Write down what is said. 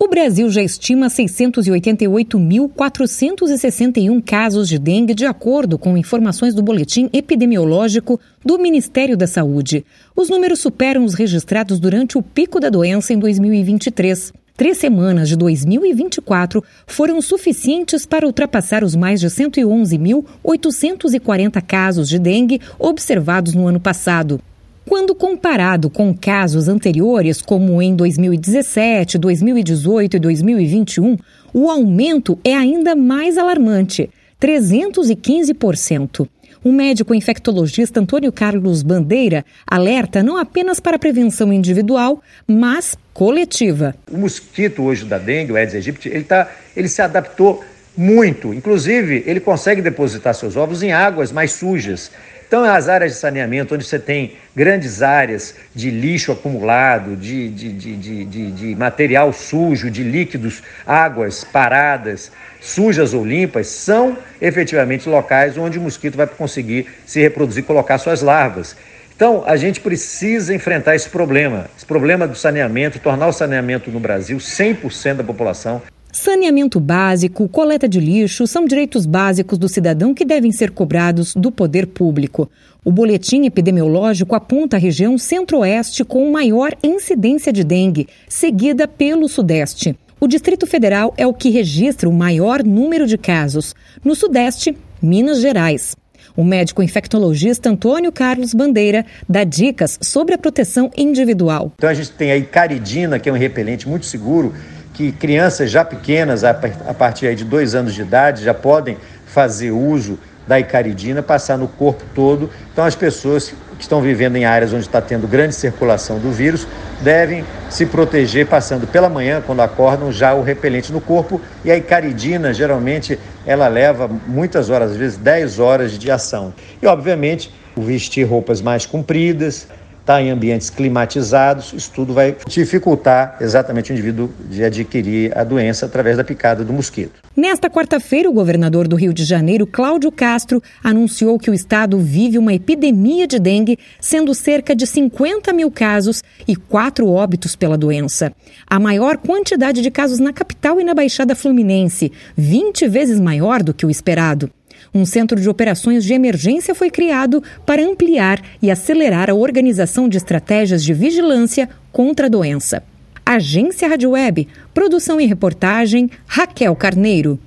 O Brasil já estima 688.461 casos de dengue, de acordo com informações do boletim epidemiológico do Ministério da Saúde. Os números superam os registrados durante o pico da doença em 2023. Três semanas de 2024 foram suficientes para ultrapassar os mais de 111.840 casos de dengue observados no ano passado. Quando comparado com casos anteriores, como em 2017, 2018 e 2021, o aumento é ainda mais alarmante, 315%. O médico infectologista Antônio Carlos Bandeira alerta não apenas para a prevenção individual, mas coletiva. O mosquito hoje da dengue, o Aedes aegypti, ele, tá, ele se adaptou muito. Inclusive, ele consegue depositar seus ovos em águas mais sujas. Então, as áreas de saneamento, onde você tem grandes áreas de lixo acumulado, de, de, de, de, de material sujo, de líquidos, águas paradas, sujas ou limpas, são efetivamente locais onde o mosquito vai conseguir se reproduzir, colocar suas larvas. Então, a gente precisa enfrentar esse problema, esse problema do saneamento, tornar o saneamento no Brasil 100% da população Saneamento básico, coleta de lixo são direitos básicos do cidadão que devem ser cobrados do poder público. O boletim epidemiológico aponta a região centro-oeste com maior incidência de dengue, seguida pelo sudeste. O Distrito Federal é o que registra o maior número de casos. No sudeste, Minas Gerais. O médico infectologista Antônio Carlos Bandeira dá dicas sobre a proteção individual. Então a gente tem aí caridina, que é um repelente muito seguro que crianças já pequenas, a partir de dois anos de idade, já podem fazer uso da icaridina, passar no corpo todo. Então, as pessoas que estão vivendo em áreas onde está tendo grande circulação do vírus devem se proteger passando pela manhã, quando acordam, já o repelente no corpo. E a icaridina, geralmente, ela leva muitas horas, às vezes 10 horas de ação. E, obviamente, vestir roupas mais compridas, está em ambientes climatizados, isso tudo vai dificultar exatamente o indivíduo de adquirir a doença através da picada do mosquito. Nesta quarta-feira, o governador do Rio de Janeiro, Cláudio Castro, anunciou que o estado vive uma epidemia de dengue, sendo cerca de 50 mil casos e quatro óbitos pela doença. A maior quantidade de casos na capital e na Baixada Fluminense, 20 vezes maior do que o esperado. Um centro de operações de emergência foi criado para ampliar e acelerar a organização de estratégias de vigilância contra a doença. Agência Rádio Web, produção e reportagem Raquel Carneiro.